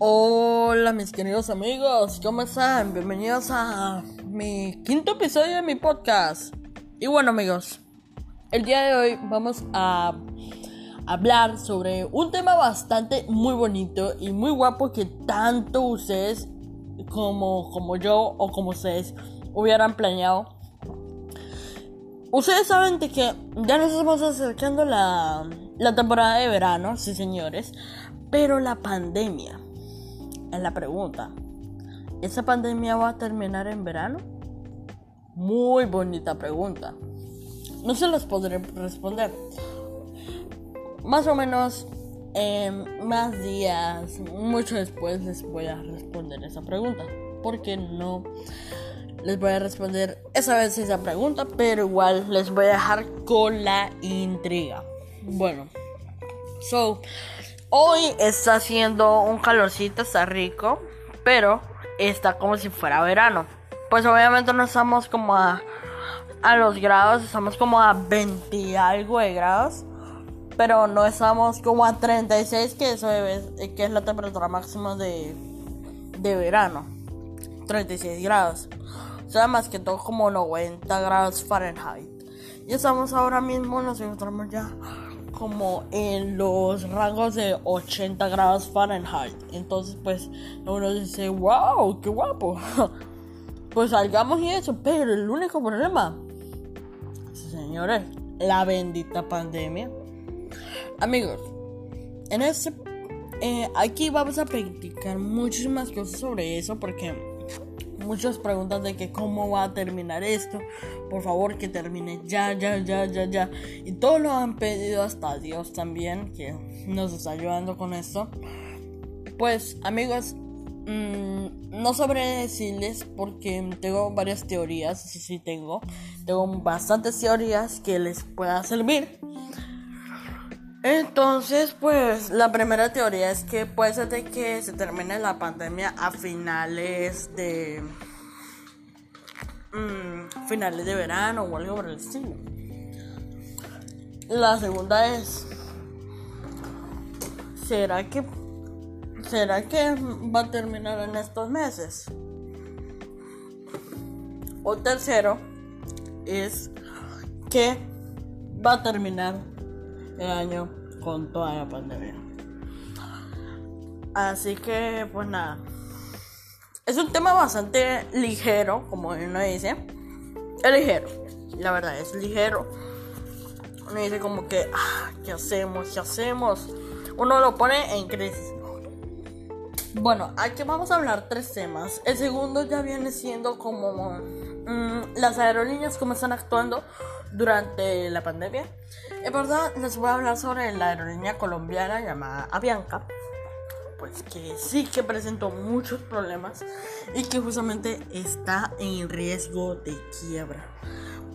Hola mis queridos amigos, ¿cómo están? Bienvenidos a mi quinto episodio de mi podcast. Y bueno amigos, el día de hoy vamos a hablar sobre un tema bastante muy bonito y muy guapo que tanto ustedes como, como yo o como ustedes hubieran planeado. Ustedes saben de que ya nos estamos acercando la, la temporada de verano, sí señores, pero la pandemia la pregunta. ¿Esa pandemia va a terminar en verano? Muy bonita pregunta. No se las podré responder. Más o menos en más días, mucho después les voy a responder esa pregunta. Porque no les voy a responder esa vez esa pregunta, pero igual les voy a dejar con la intriga. Bueno, so hoy está haciendo un calorcito, está rico, pero está como si fuera verano. Pues obviamente no estamos como a, a los grados, estamos como a 20 algo de grados. Pero no estamos como a 36, que eso es, que es la temperatura máxima de, de verano. 36 grados. O sea, más que todo como 90 grados Fahrenheit. Y estamos ahora mismo, nos encontramos ya como en los rangos de 80 grados Fahrenheit. Entonces, pues, uno dice, wow, qué guapo. pues salgamos y eso, pero el único problema, señores, la bendita pandemia. Amigos, en este, aquí vamos a practicar muchísimas cosas sobre eso porque muchas preguntas de que cómo va a terminar esto. Por favor, que termine ya, ya, ya, ya, ya. Y todos lo han pedido hasta Dios también, que nos está ayudando con esto. Pues, amigos, mmm, no sabré decirles porque tengo varias teorías. Sí, sí, tengo. Tengo bastantes teorías que les pueda servir. Entonces, pues la primera teoría es que puede ser de que se termine la pandemia a finales de mmm, finales de verano o algo por el estilo. La segunda es ¿será que será que va a terminar en estos meses? O tercero es que va a terminar el año con toda la pandemia. Así que, pues nada. Es un tema bastante ligero, como uno dice. Es ligero, la verdad, es ligero. Uno dice como que, ah, ¿qué hacemos? ¿Qué hacemos? Uno lo pone en crisis. Bueno, aquí vamos a hablar tres temas. El segundo ya viene siendo como mmm, las aerolíneas, cómo están actuando durante la pandemia. En verdad, les voy a hablar sobre la aerolínea colombiana llamada Avianca. Pues que sí que presentó muchos problemas y que justamente está en riesgo de quiebra.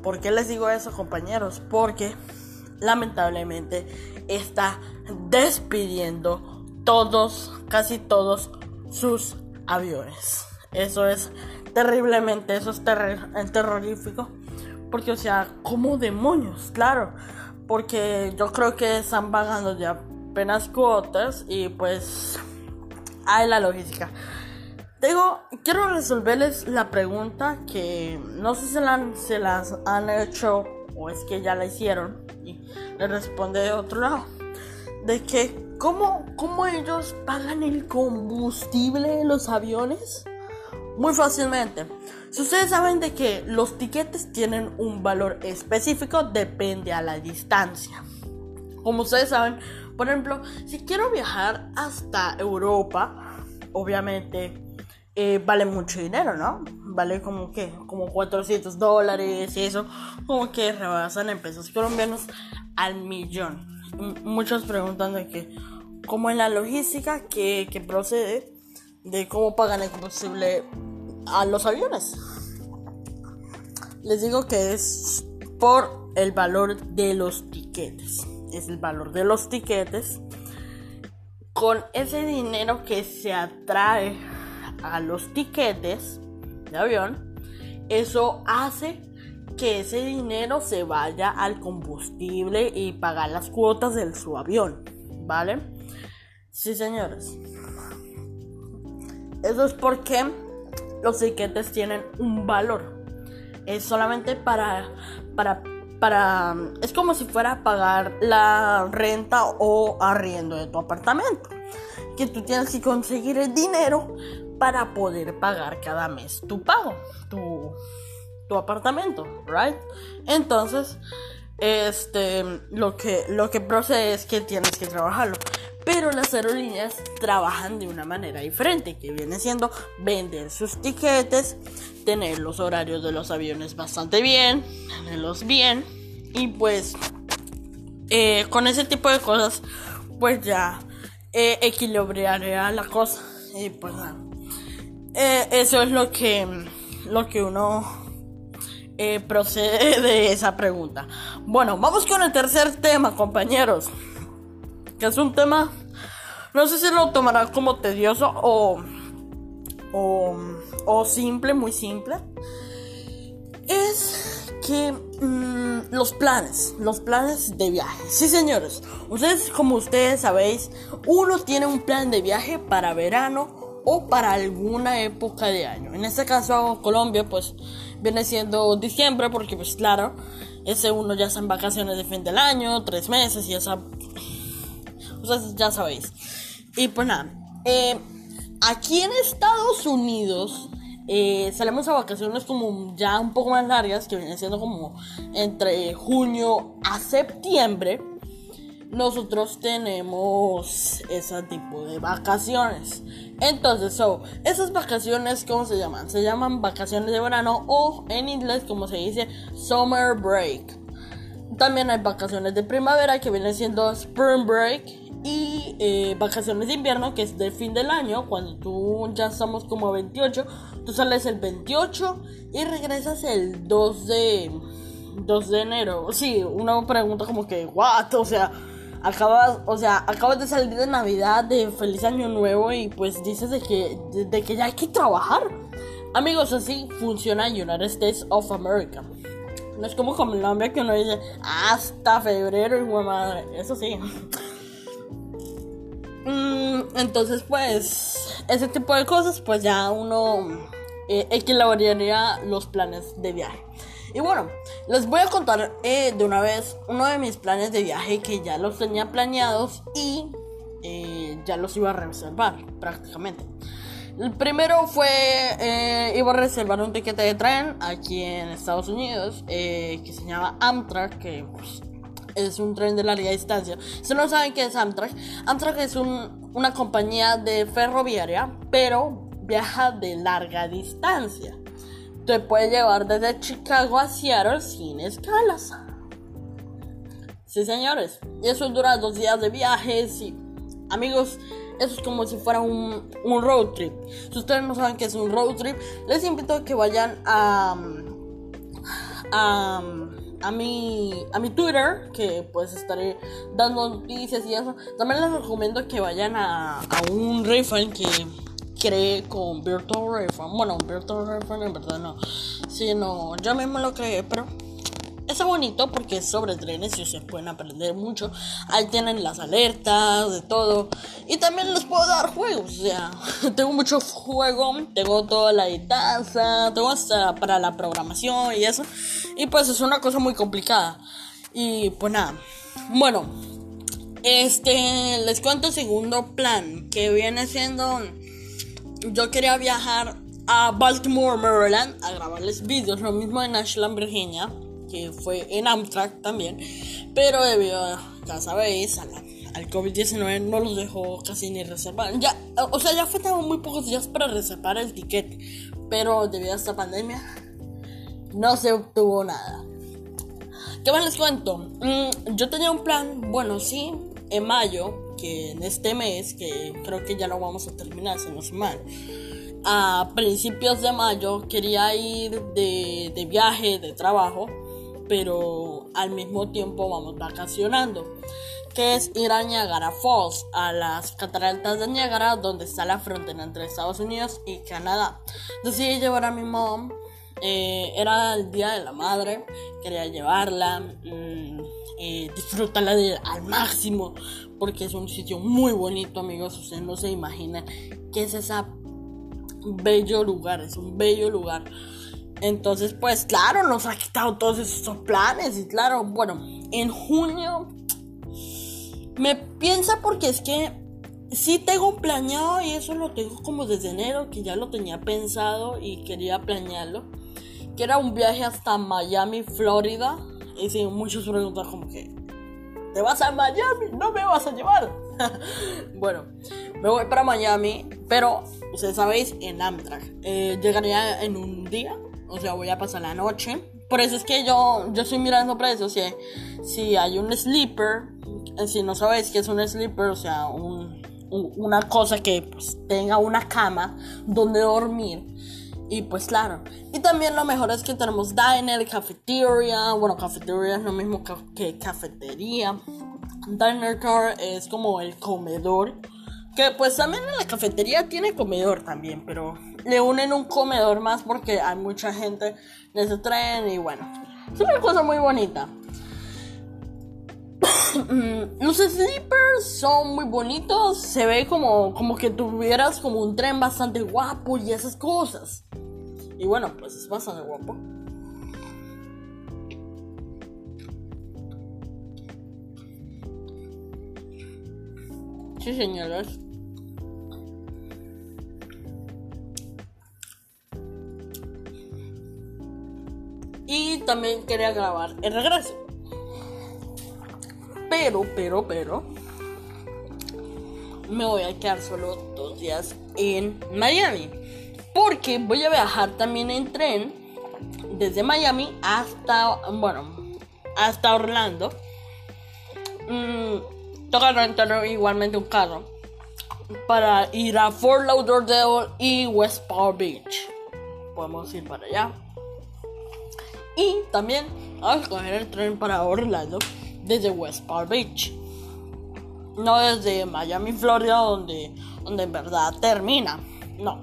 ¿Por qué les digo eso, compañeros? Porque lamentablemente está despidiendo todos, casi todos sus aviones. Eso es terriblemente, eso es terrorífico. Porque, o sea, como demonios, claro. Porque yo creo que están pagando ya apenas cuotas y pues hay la logística. Tengo, quiero resolverles la pregunta que no sé si se, las han hecho o es que ya la hicieron y le responde de otro lado. De que, ¿cómo, cómo ellos pagan el combustible de los aviones? Muy fácilmente. Si ustedes saben de que los tiquetes tienen un valor específico, depende a la distancia. Como ustedes saben, por ejemplo, si quiero viajar hasta Europa, obviamente eh, vale mucho dinero, ¿no? Vale como que, como 400 dólares y eso, como que rebasan en pesos colombianos al millón. muchos preguntan de que, ¿cómo es la logística que, que procede de cómo pagan el combustible a los aviones. Les digo que es por el valor de los tiquetes. Es el valor de los tiquetes. Con ese dinero que se atrae a los tiquetes de avión, eso hace que ese dinero se vaya al combustible y pagar las cuotas de su avión. ¿Vale? Sí, señores. Eso es porque los tiquetes tienen un valor. Es solamente para, para, para, es como si fuera pagar la renta o arriendo de tu apartamento. Que tú tienes que conseguir el dinero para poder pagar cada mes tu pago, tu, tu apartamento, right? Entonces, este, lo que, lo que procede es que tienes que trabajarlo. Pero las aerolíneas trabajan de una manera diferente, que viene siendo vender sus tiquetes, tener los horarios de los aviones bastante bien, tenerlos bien, y pues eh, con ese tipo de cosas, pues ya eh, equilibraría la cosa. Y pues. Eh, eso es lo que, lo que uno eh, procede de esa pregunta. Bueno, vamos con el tercer tema, compañeros. Que es un tema, no sé si lo tomará como tedioso o, o, o simple, muy simple. Es que mm, los planes, los planes de viaje. Sí, señores, ustedes como ustedes sabéis, uno tiene un plan de viaje para verano o para alguna época de año. En este caso, Colombia, pues viene siendo diciembre, porque pues claro, ese uno ya está en vacaciones de fin del año, tres meses y esa... Ya sabéis. Y pues nada, eh, aquí en Estados Unidos eh, salimos a vacaciones como ya un poco más largas, que viene siendo como entre junio a septiembre nosotros tenemos ese tipo de vacaciones. Entonces, so, esas vacaciones, ¿cómo se llaman? Se llaman vacaciones de verano o en inglés, como se dice, summer break. También hay vacaciones de primavera que vienen siendo spring break y eh, vacaciones de invierno que es del fin del año, cuando tú ya estamos como 28, tú sales el 28 y regresas el 2 de 2 de enero. Sí, una pregunta como que, what, o sea, acabas, o sea, acabas de salir de Navidad, de feliz año nuevo y pues dices de que, de, que ya hay que trabajar. Amigos, así funciona United States of America. No es como Colombia que uno dice hasta febrero y madre. Eso sí. Mm, entonces, pues, ese tipo de cosas, pues ya uno eh, equilibraría los planes de viaje. Y bueno, les voy a contar eh, de una vez uno de mis planes de viaje que ya los tenía planeados y eh, ya los iba a reservar prácticamente. El primero fue, eh, iba a reservar un tiquete de tren aquí en Estados Unidos que se llama Amtrak, que pues, es un tren de larga distancia. Si no saben qué es Amtrak, Amtrak es una compañía de ferroviaria, pero viaja de larga distancia te puede llevar desde Chicago a Seattle sin escalas. Sí, señores. Y eso dura dos días de viaje. Sí. Amigos, eso es como si fuera un, road trip. Si ustedes no saben qué es un road trip, les invito a que vayan a, a, a, mi, a mi Twitter, que pues estaré dando noticias y eso. También les recomiendo que vayan a, a un refund que creé con Virtual Refund. Bueno, Virtual Refund en verdad no. Sí, no, yo mismo lo creé, pero es bonito porque es sobre trenes y ustedes pueden aprender mucho. Ahí tienen las alertas, de todo. Y también les puedo dar juegos. O sea, tengo mucho juego, tengo toda la distancia, tengo hasta para la programación y eso. Y pues es una cosa muy complicada. Y pues nada. Bueno, este les cuento el segundo plan que viene siendo yo quería viajar a Baltimore, Maryland, a grabarles vídeos, lo mismo en Ashland, Virginia, que fue en Amtrak también, pero debido a, ya sabéis, al COVID-19 no los dejó casi ni reservar. Ya, o sea, ya faltaban muy pocos días para reservar el ticket, pero debido a esta pandemia no se obtuvo nada. ¿Qué más les cuento? Mm, yo tenía un plan, bueno, sí, en mayo, que en este mes, que creo que ya lo vamos a terminar, si no es mal, a principios de mayo quería ir de, de viaje, de trabajo, pero al mismo tiempo vamos vacacionando que es ir a Niagara Falls, a las cataratas de Niagara, donde está la frontera entre Estados Unidos y Canadá. Decidí llevar a mi mom, eh, era el día de la madre, quería llevarla, mm, eh, disfrutarla al máximo, porque es un sitio muy bonito, amigos. Ustedes no se imaginan qué es esa bello lugar, es un bello lugar. Entonces, pues claro, nos ha quitado todos esos planes y claro, bueno, en junio me piensa porque es que sí tengo planeado y eso lo tengo como desde enero, que ya lo tenía pensado y quería planearlo, que era un viaje hasta Miami, Florida. Y sí, muchos preguntan como que, ¿te vas a Miami? No me vas a llevar. bueno, me voy para Miami, pero ustedes sabéis, en Amtrak. Eh, llegaría en un día, o sea, voy a pasar la noche. Por eso es que yo, yo estoy mirando precios. Si, si hay un sleeper, eh, si no sabéis qué es un sleeper, o sea, un, una cosa que pues, tenga una cama donde dormir. Y pues claro. Y también lo mejor es que tenemos diner, cafetería. Bueno, cafetería es lo mismo que cafetería. Diner car es como el comedor. Que pues también en la cafetería tiene comedor también, pero le unen un comedor más porque hay mucha gente en ese tren y bueno, es una cosa muy bonita. Los sleepers son muy bonitos, se ve como, como que tuvieras como un tren bastante guapo y esas cosas. Y bueno, pues es bastante guapo. Sí, señores. Y también quería grabar el regreso. Pero, pero, pero. Me voy a quedar solo dos días en Miami. Porque voy a viajar también en tren. Desde Miami hasta. Bueno, hasta Orlando. Mmm toca rentar igualmente un carro para ir a Fort Lauderdale y West Palm Beach. Podemos ir para allá. Y también a coger el tren para Orlando desde West Palm Beach. No desde Miami, Florida, donde, donde en verdad termina. No.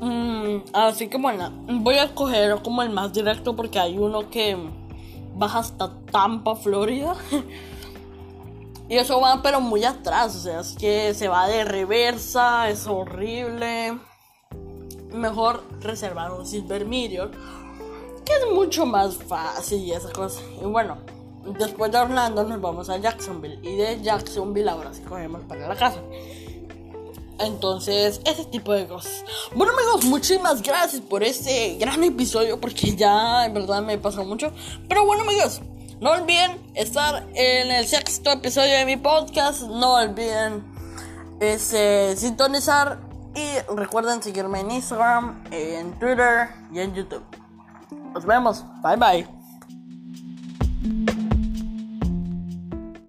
Mm, así que bueno, voy a coger como el más directo porque hay uno que baja hasta Tampa, Florida. Y eso va pero muy atrás, o sea, es que se va de reversa, es horrible. Mejor reservar un Silver Meteor, que es mucho más fácil y esa cosa. Y bueno, después de Orlando nos vamos a Jacksonville y de Jacksonville ahora sí cogemos para la casa. Entonces, ese tipo de cosas. Bueno amigos, muchísimas gracias por este gran episodio porque ya en verdad me pasó mucho. Pero bueno amigos, no olviden estar en el sexto episodio de mi podcast. No olviden ese, sintonizar. Y recuerden seguirme en Instagram, en Twitter y en YouTube. Nos vemos. Bye bye.